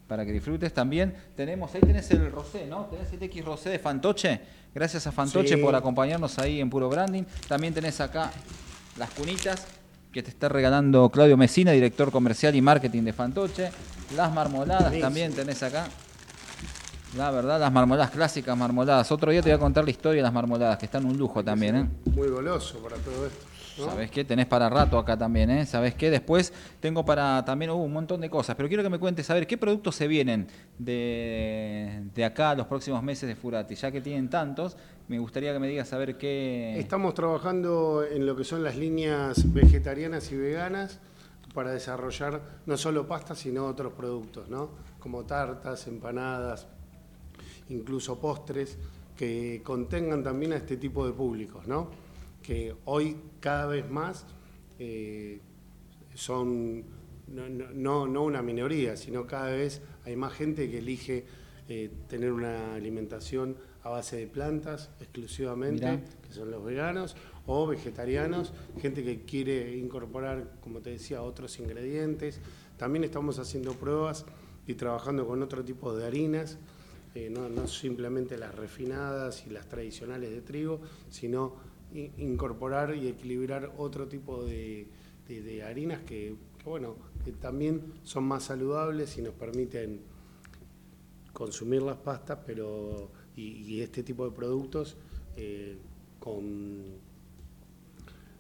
S2: Para que disfrutes también. Tenemos, ahí tenés el rosé, ¿no? Tenés el X rosé de Fantoche. Gracias a Fantoche
S3: Sí.
S2: por acompañarnos ahí en Puro Branding. También tenés acá las cunitas que te está regalando Claudio Mesina, director comercial y marketing de Fantoche. Las marmoladas también tenés acá. La verdad, las marmoladas clásicas, marmoladas. Otro día te voy a contar la historia de las marmoladas, que están un lujo también, ¿eh?
S3: muy goloso para todo esto. ¿No?
S2: ¿Sabes qué? Tenés para rato acá también, ¿eh? ¿Sabes qué? Después tengo para también uh, un montón de cosas, pero quiero que me cuentes, a ver, ¿qué productos se vienen de, de acá a los próximos meses de Furati? Ya que tienen tantos, me gustaría que me digas a ver qué...
S3: Estamos trabajando en lo que son las líneas vegetarianas y veganas para desarrollar no solo pastas, sino otros productos, ¿no? Como tartas, empanadas, incluso postres, que contengan también a este tipo de públicos, ¿no? Que hoy cada vez más eh, son no, no- una minoría, sino cada vez hay más gente que elige eh, tener una alimentación a base de plantas exclusivamente,
S2: Mirá.
S3: que son los veganos, o vegetarianos, gente que quiere incorporar, como te decía, otros ingredientes. También estamos haciendo pruebas y trabajando con otro tipo de harinas, eh, no, no simplemente las refinadas y las tradicionales de trigo, sino incorporar y equilibrar otro tipo de, de- de harinas que, que, bueno, que también son más saludables y nos permiten consumir las pastas, pero y, y este tipo de productos eh, con,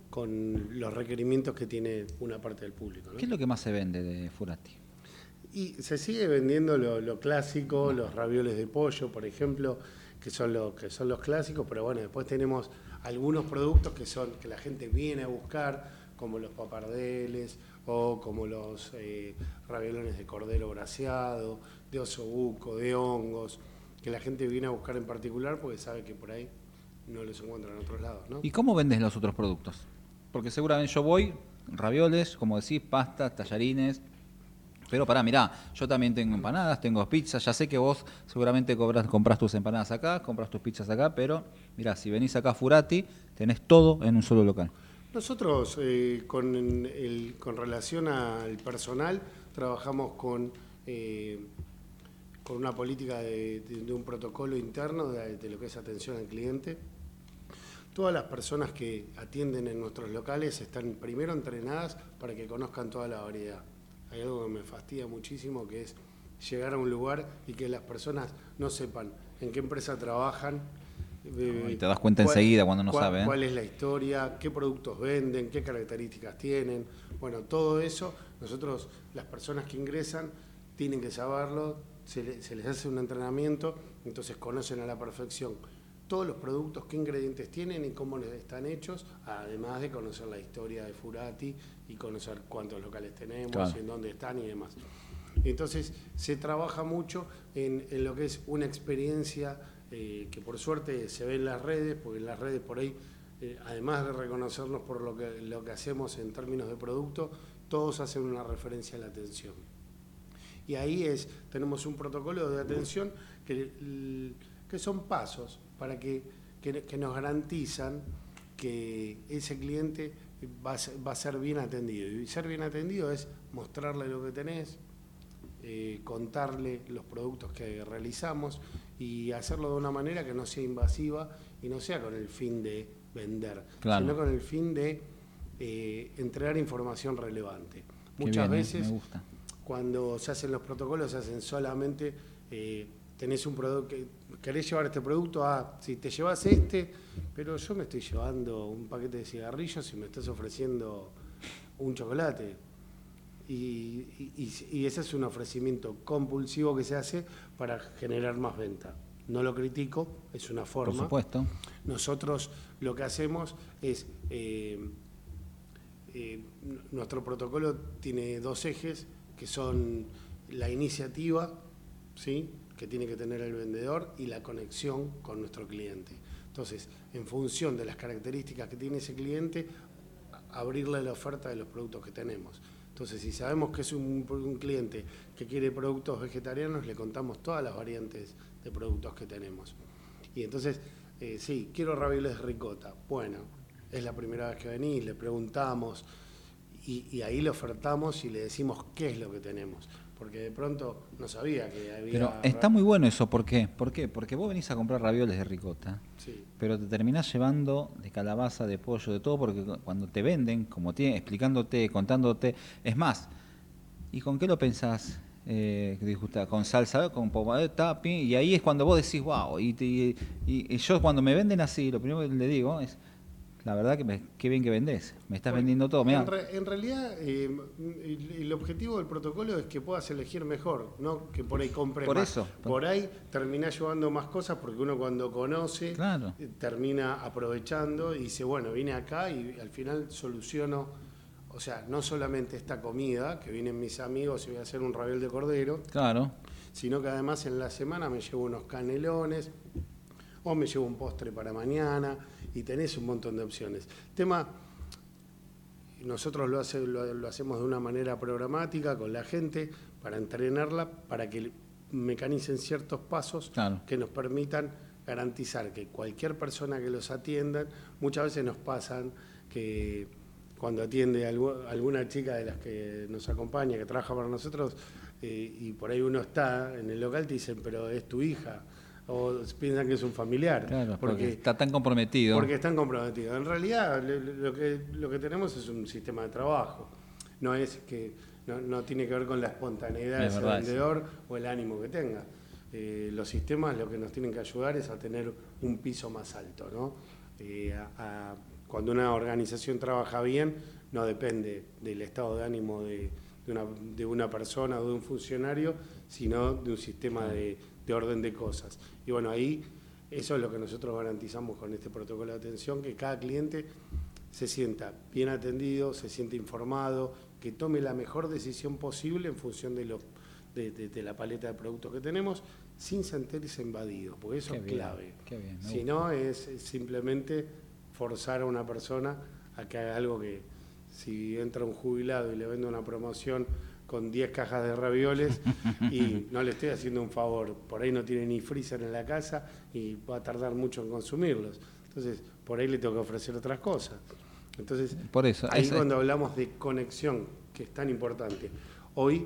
S3: con los requerimientos que tiene una parte del público. ¿no?
S2: ¿Qué es lo que más se vende de Furati?
S3: Y se sigue vendiendo lo, lo clásico, los ravioles de pollo, por ejemplo, que son, lo, que son los clásicos, pero bueno, después tenemos algunos productos que son que la gente viene a buscar, como los papardeles o como los eh, de cordero braseado, de osobuco, de hongos, que la gente viene a buscar en particular porque sabe que por ahí no los encuentra en otros lados, ¿no?
S2: ¿Y cómo vendes los otros productos? Porque seguramente yo voy, ravioles, como decís, pastas, tallarines. Pero pará, mirá, yo también tengo empanadas, tengo pizzas. Ya sé que vos seguramente cobras, compras tus empanadas acá, compras tus pizzas acá, pero mirá, si venís acá a Furati, tenés todo en un solo local.
S3: Nosotros, eh, con, el- con relación al personal, trabajamos con, eh, con una política de, un protocolo interno de lo que es atención al cliente. Todas las personas que atienden en nuestros locales están primero entrenadas para que conozcan toda la variedad. Hay algo que me fastidia muchísimo que es llegar a un lugar y que las personas no sepan en qué empresa trabajan. eh,
S2: y te das cuenta enseguida cuando no
S3: cuál-
S2: sabe, ¿eh?
S3: cuál es la historia, qué productos venden, qué características tienen. Bueno, todo eso, nosotros, las personas que ingresan, tienen que saberlo, se les hace un entrenamiento, entonces conocen a la perfección todos los productos, qué ingredientes tienen y cómo les están hechos, además de conocer la historia de Furati y conocer cuántos locales tenemos
S2: Claro.
S3: y en dónde están y demás. Entonces se trabaja mucho en, en lo que es una experiencia eh, que por suerte se ve en las redes, porque en las redes por ahí, eh, además de reconocernos por lo que, lo que hacemos en términos de producto, todos hacen una referencia a la atención. Y ahí es, tenemos un protocolo de atención que, que son pasos para que, que- que nos garantizan que ese cliente va a, ser, va a ser bien atendido. Y ser bien atendido es mostrarle lo que tenés, eh, contarle los productos que realizamos y hacerlo de una manera que no sea invasiva y no sea con el fin de vender,
S2: Claro.
S3: sino con el fin de eh, entregar información relevante.
S2: Qué
S3: Muchas
S2: bien, ¿eh?
S3: veces cuando se hacen los protocolos se hacen solamente, eh, tenés un producto, querés llevar este producto a, si te llevas este, pero yo me estoy llevando un paquete de cigarrillos y me estás ofreciendo un chocolate. Y, y- y- y ese es un ofrecimiento compulsivo que se hace para generar más venta. No lo critico, es una
S2: Por
S3: forma.
S2: supuesto.
S3: Nosotros lo que hacemos es, eh, eh, nuestro protocolo tiene dos ejes, que son la iniciativa, ¿sí? Que tiene que tener el vendedor, y la conexión con nuestro cliente. Entonces, en función de las características que tiene ese cliente, abrirle la oferta de los productos que tenemos. Entonces, si sabemos que es un, cliente que quiere productos vegetarianos, le contamos todas las variantes de productos que tenemos. Y entonces, eh, sí, quiero ravioles ricota. Bueno, es la primera vez que venís, le preguntamos y ahí le ofertamos y le decimos qué es lo que tenemos. Porque de pronto no sabía que había...
S2: Pero está muy bueno eso, ¿por qué? ¿Por qué? Porque vos venís a comprar ravioles de ricota,
S3: Sí.
S2: pero te terminás llevando de calabaza, de pollo, de todo, porque cu- cuando te venden, como tiene, explicándote, contándote, es más, ¿y con qué lo pensás? Eh, con salsa, con pomade, tapi, y ahí es cuando vos decís, wow, y, te- y- y yo cuando me venden así, lo primero que le digo es, la verdad que me, qué bien que vendés, me estás
S3: Bueno,
S2: vendiendo todo.
S3: En, re- en realidad, eh, el, el objetivo del protocolo es que puedas elegir mejor, no que por ahí compres
S2: Por
S3: más.
S2: eso.
S3: Por ahí terminás llevando más cosas porque uno cuando conoce
S2: Claro.
S3: eh, termina aprovechando y dice, bueno, vine acá y al final soluciono, o sea, no solamente esta comida, que vienen mis amigos y voy a hacer un raviol de cordero,
S2: Claro,
S3: sino que además en la semana me llevo unos canelones o me llevo un postre para mañana y tenés un montón de opciones. Tema, nosotros lo, hace- lo- lo hacemos de una manera programática con la gente para entrenarla, para que mecanicen ciertos pasos
S2: Claro.
S3: que nos permitan garantizar que cualquier persona que los atiendan, muchas veces nos pasan que cuando atiende algu- alguna chica de las que nos acompaña, que trabaja para nosotros, eh, y por ahí uno está en el local, te dicen, pero es tu hija, o piensan que es un familiar.
S2: claro, porque,
S3: porque,
S2: está tan comprometido.
S3: porque están comprometidos. En realidad, lo que, lo que tenemos es un sistema de trabajo. No es que no, no tiene que ver con la espontaneidad de
S2: Es
S3: ese
S2: verdad,
S3: vendedor o el ánimo que tenga. Eh, los sistemas lo que nos tienen que ayudar es a tener un piso más alto. ¿no? Eh, a- a- cuando una organización trabaja bien, no depende del estado de ánimo de, de una, de una persona o de un funcionario, sino de un sistema de, de orden de cosas. Y bueno, ahí eso es lo que nosotros garantizamos con este protocolo de atención, que cada cliente se sienta bien atendido, se siente informado, que tome la mejor decisión posible en función de, lo, de, de- de la paleta de productos que tenemos, sin sentirse invadido, porque eso
S2: Qué
S3: es
S2: bien,
S3: clave.
S2: bien,
S3: si no, es simplemente forzar a una persona a que haga algo que, si entra un jubilado y le vende una promoción con 10 cajas de ravioles <laughs> y no le estoy haciendo un favor, por ahí no tiene ni freezer en la casa y va a tardar mucho en consumirlos. Entonces, por ahí le tengo que ofrecer otras cosas. Entonces,
S2: Por eso,
S3: ahí
S2: es-
S3: cuando hablamos de conexión, que es tan importante. Hoy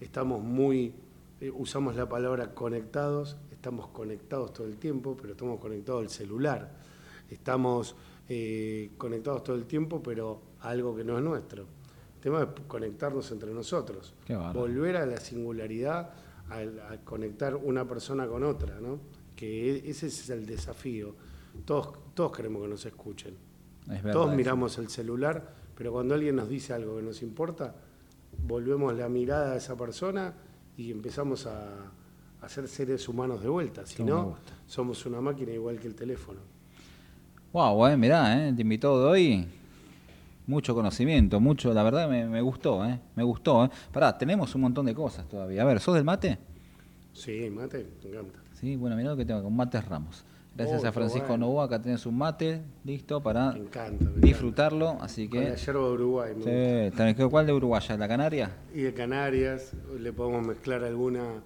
S3: estamos muy, eh, usamos la palabra conectados, estamos conectados todo el tiempo, pero estamos conectados al celular. Estamos eh, conectados todo el tiempo, pero a algo que no es nuestro. El tema es conectarnos entre nosotros. Volver a la singularidad, a, conectar una persona con otra, ¿no? Que e- ese es el desafío. Todos, todos queremos que nos escuchen.
S2: Es verdad
S3: Todos
S2: eso.
S3: miramos el celular, pero cuando alguien nos dice algo que nos importa, volvemos la mirada a esa persona y empezamos a, a ser seres humanos de vuelta. Si no, somos una máquina igual que el teléfono.
S2: Wow, eh, mirá, eh, te invitó de hoy. Mucho conocimiento, mucho, la verdad me, me gustó, eh, me gustó. Eh. Pará, tenemos un montón de cosas todavía. A ver, ¿sos del mate?
S3: Sí, mate, me encanta.
S2: Sí, bueno, mirá lo que tengo, con mates Ramos. Gracias
S3: Oh,
S2: a Francisco
S3: bueno.
S2: Novoa, acá tenés un mate listo para
S3: Me encanta. me encanta.
S2: disfrutarlo, así
S3: Con la
S2: que...
S3: yerba de Uruguay. me gusta.
S2: Sí, que- ¿Cuál de Uruguaya? ¿La Canaria?
S3: Y de Canarias, le podemos mezclar alguna,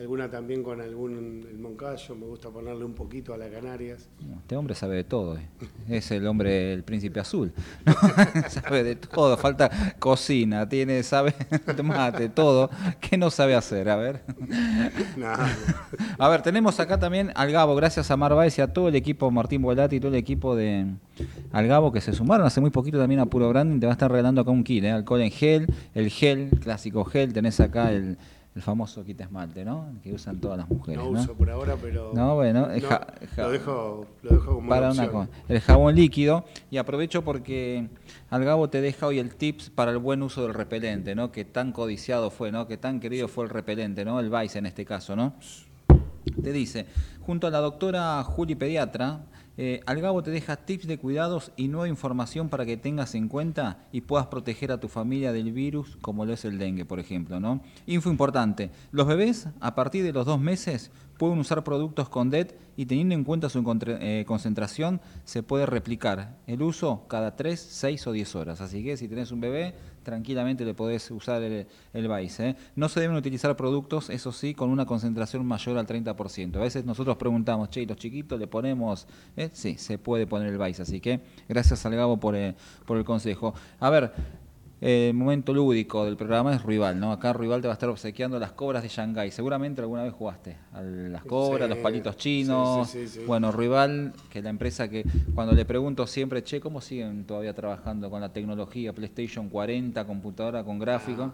S3: alguna también con algún el Moncayo, me gusta ponerle un poquito a la Canarias.
S2: Este hombre sabe de todo. eh. Es el hombre, el príncipe azul. <laughs> sabe de todo. Falta cocina, tiene, sabe <laughs> mate, todo. ¿Qué no sabe hacer? A ver. A ver, tenemos acá también al Gabo, gracias a Mar Baez y a todo el equipo, Martín Volati y todo el equipo de al Gabo que se sumaron hace muy poquito también a Puro Branding. Te va a estar regalando acá un kit, ¿eh? alcohol en gel, el gel, clásico gel. Tenés acá el, el famoso kit esmalte, ¿no? Que usan todas las mujeres.
S3: No
S2: ¿no?
S3: uso por ahora, pero.
S2: No, bueno,
S3: no,
S2: ja- ja-
S3: lo, dejo, lo dejo como
S2: para
S3: una opción.
S2: El jabón líquido. Y aprovecho porque al Gabo te deja hoy el tips para el buen uso del repelente, ¿no? Que tan codiciado fue, ¿no? Que tan querido fue el repelente, ¿no? El Vice en este caso, ¿no? Te dice, junto a la doctora Juli Pediatra, eh, Algabo te deja tips de cuidados y nueva información para que tengas en cuenta y puedas proteger a tu familia del virus, como lo es el dengue, por ejemplo. ¿no? Info importante, los bebés a partir de los dos meses pueden usar productos con DET y teniendo en cuenta su eh, concentración se puede replicar el uso cada 3, 6 o 10 horas. Así que si tenés un bebé, tranquilamente le podés usar el, el Vice. ¿eh? No se deben utilizar productos, eso sí, con una concentración mayor al 30%. A veces nosotros preguntamos, che, ¿y los chiquitos le ponemos? ¿Eh? Sí, se puede poner el Vice. Así que gracias al Gabo por, eh, por el consejo. A ver, el momento lúdico del programa es Rival, ¿no? Acá Rival te va a estar obsequiando las cobras de Shanghái. Seguramente alguna vez jugaste a las cobras,
S3: Sí,
S2: los palitos chinos.
S3: sí, sí, sí.
S2: Bueno, Rival, que es la empresa que cuando le pregunto siempre, che, ¿cómo siguen todavía trabajando con la tecnología PlayStation 40, computadora con gráfico?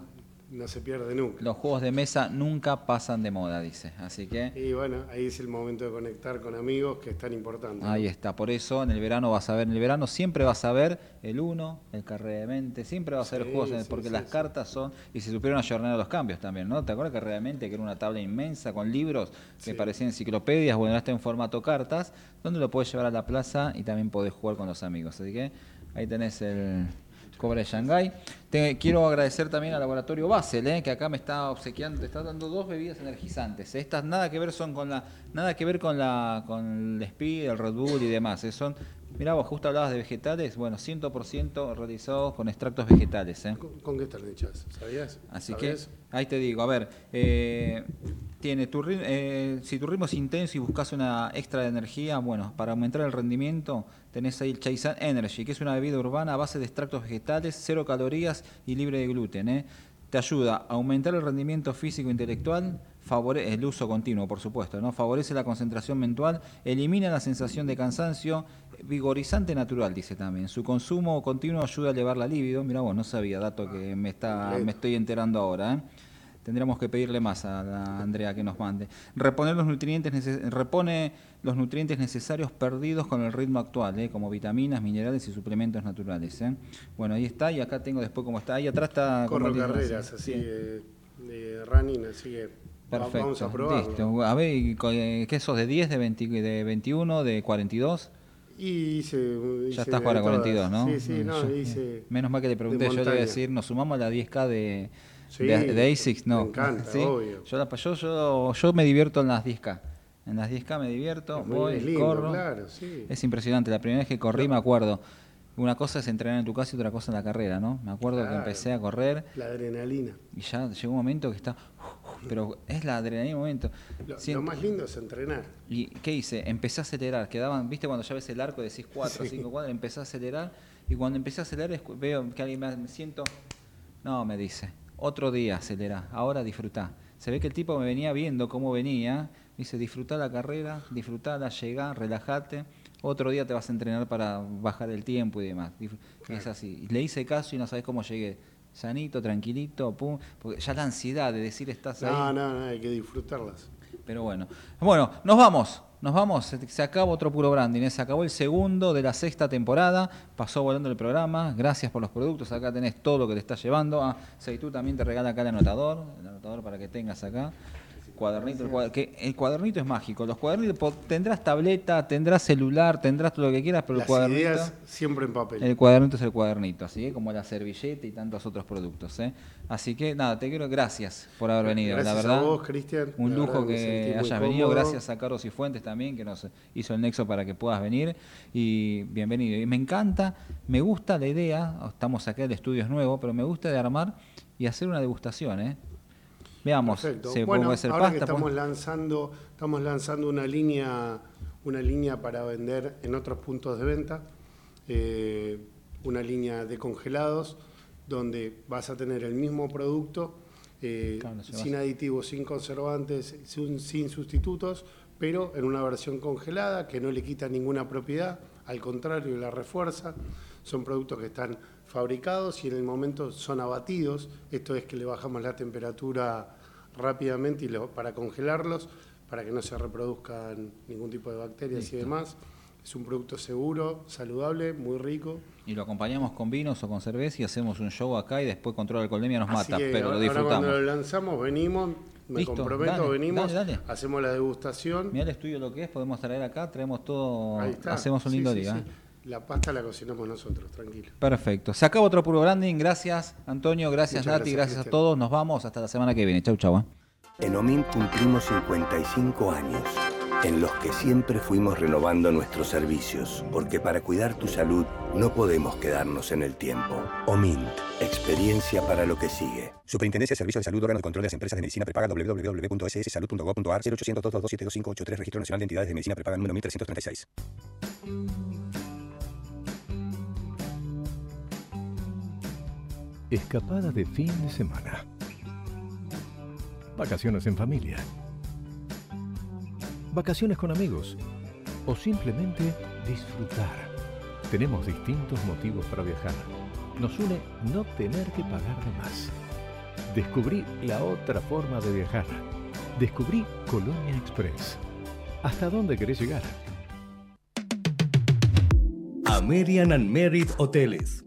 S3: No se pierde nunca.
S2: Los juegos de mesa nunca pasan de moda, dice. Así que
S3: Y bueno, ahí es el momento de conectar con amigos, que es tan importante. ¿no?
S2: ahí está. Por eso en el verano vas a ver, en el verano siempre vas a ver el 1, el carrera de mente, siempre vas a ver
S3: Sí,
S2: juegos,
S3: sí,
S2: porque
S3: sí,
S2: las cartas son, y se supieron ayornar los cambios también, ¿no? ¿Te acuerdas que realmente que era una tabla inmensa con libros que parecían enciclopedias? Bueno, ahora está en formato cartas, donde lo puedes llevar a la plaza y también podés jugar con los amigos. Así que ahí tenés el Cobra de Shanghái. Te, quiero agradecer también al laboratorio Basel, ¿eh? que acá me está obsequiando, te está dando dos bebidas energizantes. Estas nada que ver son con la, nada que ver con la, con el Speed, el Red Bull y demás. ¿eh? Son, mirá, vos justo hablabas de vegetales, bueno, 100% realizados con extractos vegetales. ¿eh?
S3: ¿Con, con qué están hechas? ¿Sabías?
S2: Así que ahí te digo, a ver, eh, tiene tu, ri- eh, si tu ritmo es intenso y buscas una extra de energía, bueno, para aumentar el rendimiento tenés ahí el Chaisan Energy, que es una bebida urbana a base de extractos vegetales, cero calorías y libre de gluten. ¿eh? Te ayuda a aumentar el rendimiento físico e intelectual, favore- el uso continuo, por supuesto, ¿no? favorece la concentración mental, elimina la sensación de cansancio, vigorizante natural, dice también. Su consumo continuo ayuda a elevar la libido. Mira vos, no sabía, dato que me, está, me estoy enterando ahora. ¿eh? Tendríamos que pedirle más a la Andrea que nos mande. Reponer los nutrientes repone los nutrientes necesarios perdidos con el ritmo actual, ¿eh? como vitaminas, minerales y suplementos naturales. ¿eh? Bueno, ahí está, y acá tengo después cómo está. Ahí atrás está...
S3: Corro carreras así
S2: Sí.
S3: de, de running, así que
S2: Perfecto.
S3: vamos a probarlo.
S2: listo. A ver, ¿y co- eh, ¿qué sos? ¿De 10, de, 20 de 21, de 42?
S3: Y hice, hice
S2: Ya estás para
S3: todas.
S2: 42, ¿no?
S3: Sí, sí, no,
S2: Yo-
S3: hice.
S2: Menos mal que le pregunté, yo le iba a decir, nos sumamos a la 10K de,
S3: Sí,
S2: de, de ASICS, no.
S3: me encanta,
S2: ¿Sí?
S3: obvio.
S2: Yo, la- yo, yo, yo me divierto en las 10K. En las 10K me divierto,
S3: Es
S2: voy,
S3: lindo,
S2: corro.
S3: claro, sí.
S2: Es impresionante, la primera vez que corrí me acuerdo. Una cosa es entrenar en tu casa y otra cosa en la carrera, ¿no? Me acuerdo que
S3: Claro.
S2: empecé a correr
S3: La adrenalina.
S2: y ya llegó un momento que está... Pero es la adrenalina un momento.
S3: Lo, lo más lindo es entrenar.
S2: ¿Y qué hice? Empecé a acelerar. Quedaban, ¿viste cuando ya ves el arco y decís 4,
S3: Sí.
S2: 5, 4? Empecé a acelerar Y cuando empecé a acelerar, veo que alguien me siento, no, me dice, otro día acelera, ahora disfrutá. Se ve que el tipo me venía viendo cómo venía, dice, disfrutá la carrera, disfrutá la llegada, relájate, otro día te vas a entrenar para bajar el tiempo y demás. Es así. Le hice caso y no sabes cómo llegué. Sanito, tranquilito, pum, porque ya la ansiedad de decir estás ahí.
S3: No, no, no, hay que disfrutarlas.
S2: Pero bueno. Bueno, nos vamos. Nos vamos. Se, acaba otro puro branding. ¿eh? Se acabó el segundo de la sexta temporada. Pasó volando el programa. Gracias por los productos. Acá tenés todo lo que te está llevando. Ah, Seitú también te regala acá el anotador. El anotador para que tengas acá. Cuadernito, el, cuad- que el cuadernito es mágico. Los cuadernitos, tendrás tableta, tendrás celular, tendrás todo lo que quieras, pero
S3: Las
S2: el cuadernito.
S3: ideas siempre en papel.
S2: El cuadernito es el cuadernito, así que como la servilleta y tantos otros productos. ¿eh? Así que nada, te quiero gracias por haber venido.
S3: Gracias
S2: la
S3: a vos, Cristian.
S2: Un
S3: La
S2: lujo que hayas venido.
S3: cómodo.
S2: Gracias a Carlos y Fuentes también, que nos hizo el nexo para que puedas venir. Y bienvenido. Y me encanta, me gusta la idea, estamos acá, el estudio es nuevo, pero me gusta de armar y hacer una degustación. ¿eh? Veamos,
S3: Perfecto.
S2: se
S3: bueno,
S2: puede hacer
S3: ahora que estamos
S2: pon-
S3: lanzando, estamos lanzando una línea, una línea para vender en otros puntos de venta, eh, una línea de congelados, donde vas a tener el mismo producto, eh,
S2: Claro,
S3: sin aditivos, sin conservantes, sin, sin sustitutos, pero en una versión congelada que no le quita ninguna propiedad, al contrario, la refuerza. Son productos que están fabricados y en el momento son abatidos. Esto es que le bajamos la temperatura rápidamente y lo- para congelarlos, para que no se reproduzcan ningún tipo de bacterias y demás. Es un producto seguro, saludable, muy rico.
S2: Y lo acompañamos con vinos o con cerveza y hacemos un show acá y después control de alcoholemia nos
S3: Así
S2: mata,
S3: que
S2: pero lo
S3: ahora
S2: disfrutamos.
S3: cuando lo lanzamos, venimos, me
S2: Listo,
S3: comprometo,
S2: dale,
S3: venimos,
S2: dale, dale.
S3: hacemos la degustación.
S2: Mira el estudio lo que es, podemos traer acá, traemos todo, hacemos un lindo
S3: sí,
S2: día.
S3: sí.
S2: ¿eh?
S3: La pasta la cocinamos nosotros, tranquilo.
S2: Perfecto. Se acaba otro puro branding. Gracias, Antonio. Gracias,
S3: Muchas
S2: Nati.
S3: gracias,
S2: Gracias, a todos. Nos vamos hasta la semana que viene. Chau, chau. ¿eh?
S5: En OMINT cumplimos 55 años, en los que siempre fuimos renovando nuestros servicios, porque para cuidar tu salud no podemos quedarnos en el tiempo. OMINT, experiencia para lo que sigue.
S6: Superintendencia de Servicios de Salud, órgano de control de las empresas de medicina prepaga www.sssalud.gov.ar 0800 222 72583 Registro Nacional de Entidades de Medicina Prepaga número 1336.
S7: Escapada de fin de semana. Vacaciones en familia. Vacaciones con amigos. O simplemente disfrutar. Tenemos distintos motivos para viajar. Nos une no tener que pagar de más. Descubrí la otra forma de viajar. Descubrí Colonia Express. ¿Hasta dónde querés llegar?
S8: American and Merit Hoteles.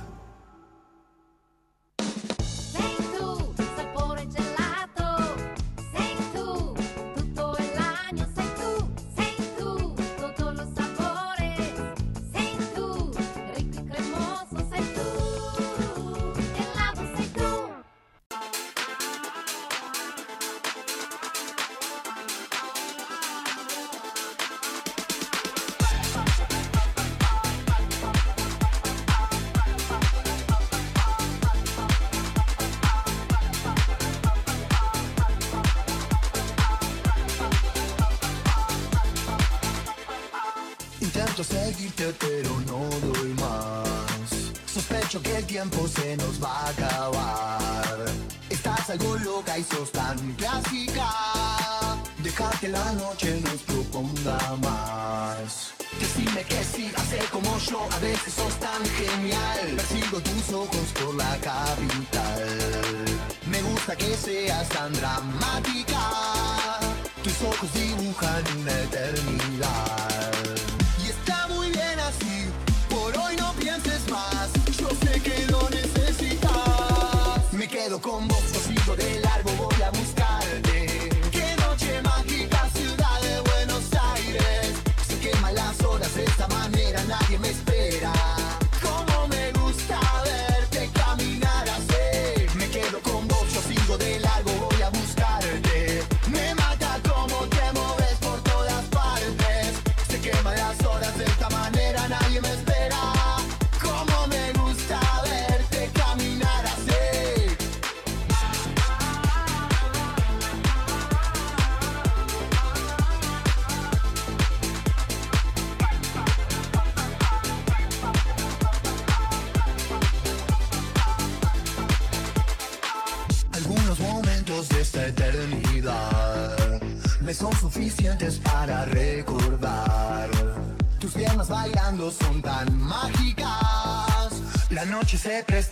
S1: Se presta